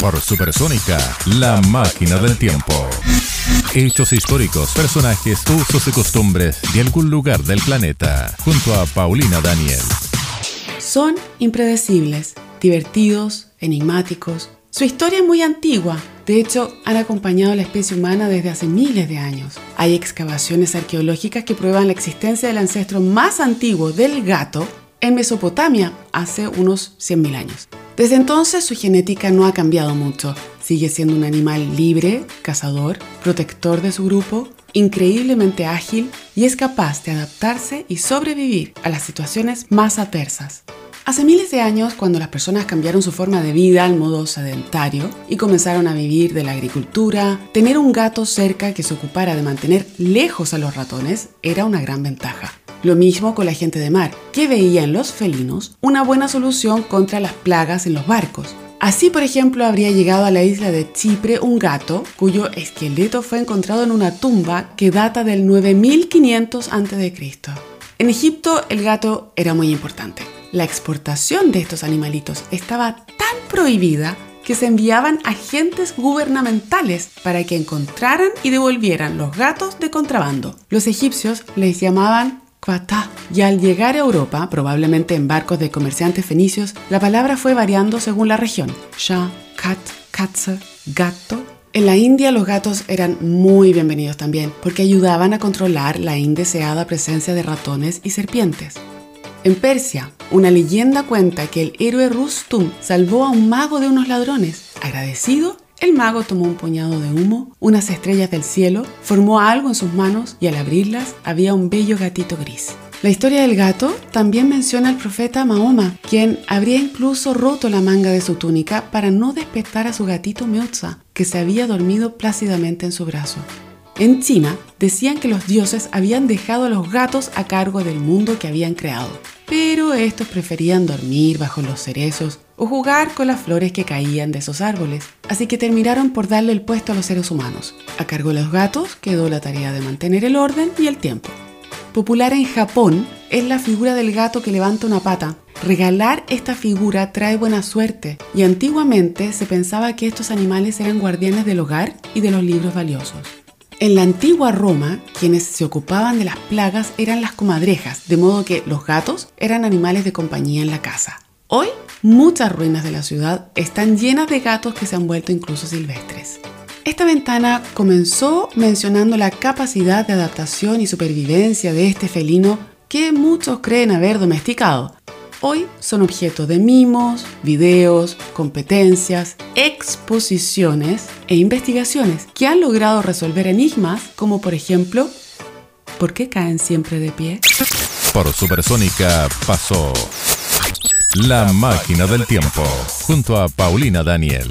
Por Supersónica, la máquina del tiempo. Hechos históricos, personajes, usos y costumbres de algún lugar del planeta. Junto a Paulina Daniel. Son impredecibles, divertidos, enigmáticos. Su historia es muy antigua. De hecho, han acompañado a la especie humana desde hace miles de años. Hay excavaciones arqueológicas que prueban la existencia del ancestro más antiguo del gato en Mesopotamia hace unos 100.000 años. Desde entonces su genética no ha cambiado mucho. Sigue siendo un animal libre, cazador, protector de su grupo, increíblemente ágil y es capaz de adaptarse y sobrevivir a las situaciones más adversas. Hace miles de años, cuando las personas cambiaron su forma de vida al modo sedentario y comenzaron a vivir de la agricultura, tener un gato cerca que se ocupara de mantener lejos a los ratones era una gran ventaja. Lo mismo con la gente de mar, que veía en los felinos una buena solución contra las plagas en los barcos. Así, por ejemplo, habría llegado a la isla de Chipre un gato cuyo esqueleto fue encontrado en una tumba que data del 9500 a.C. En Egipto el gato era muy importante. La exportación de estos animalitos estaba tan prohibida que se enviaban agentes gubernamentales para que encontraran y devolvieran los gatos de contrabando. Los egipcios les llamaban y al llegar a Europa, probablemente en barcos de comerciantes fenicios, la palabra fue variando según la región. Shah, cat, katze, gato. En la India los gatos eran muy bienvenidos también, porque ayudaban a controlar la indeseada presencia de ratones y serpientes. En Persia, una leyenda cuenta que el héroe Rustum salvó a un mago de unos ladrones. Agradecido, el mago tomó un puñado de humo, unas estrellas del cielo, formó algo en sus manos y al abrirlas había un bello gatito gris. La historia del gato también menciona al profeta Mahoma, quien habría incluso roto la manga de su túnica para no despertar a su gatito Meotza, que se había dormido plácidamente en su brazo. En China decían que los dioses habían dejado a los gatos a cargo del mundo que habían creado, pero estos preferían dormir bajo los cerezos o jugar con las flores que caían de esos árboles, así que terminaron por darle el puesto a los seres humanos. A cargo de los gatos quedó la tarea de mantener el orden y el tiempo. Popular en Japón es la figura del gato que levanta una pata. Regalar esta figura trae buena suerte y antiguamente se pensaba que estos animales eran guardianes del hogar y de los libros valiosos. En la antigua Roma, quienes se ocupaban de las plagas eran las comadrejas, de modo que los gatos eran animales de compañía en la casa. Hoy, muchas ruinas de la ciudad están llenas de gatos que se han vuelto incluso silvestres. Esta ventana comenzó mencionando la capacidad de adaptación y supervivencia de este felino que muchos creen haber domesticado. Hoy son objeto de mimos, videos, competencias, exposiciones e investigaciones que han logrado resolver enigmas como por ejemplo, ¿por qué caen siempre de pie? Por Supersónica pasó la máquina del tiempo, junto a Paulina Daniel.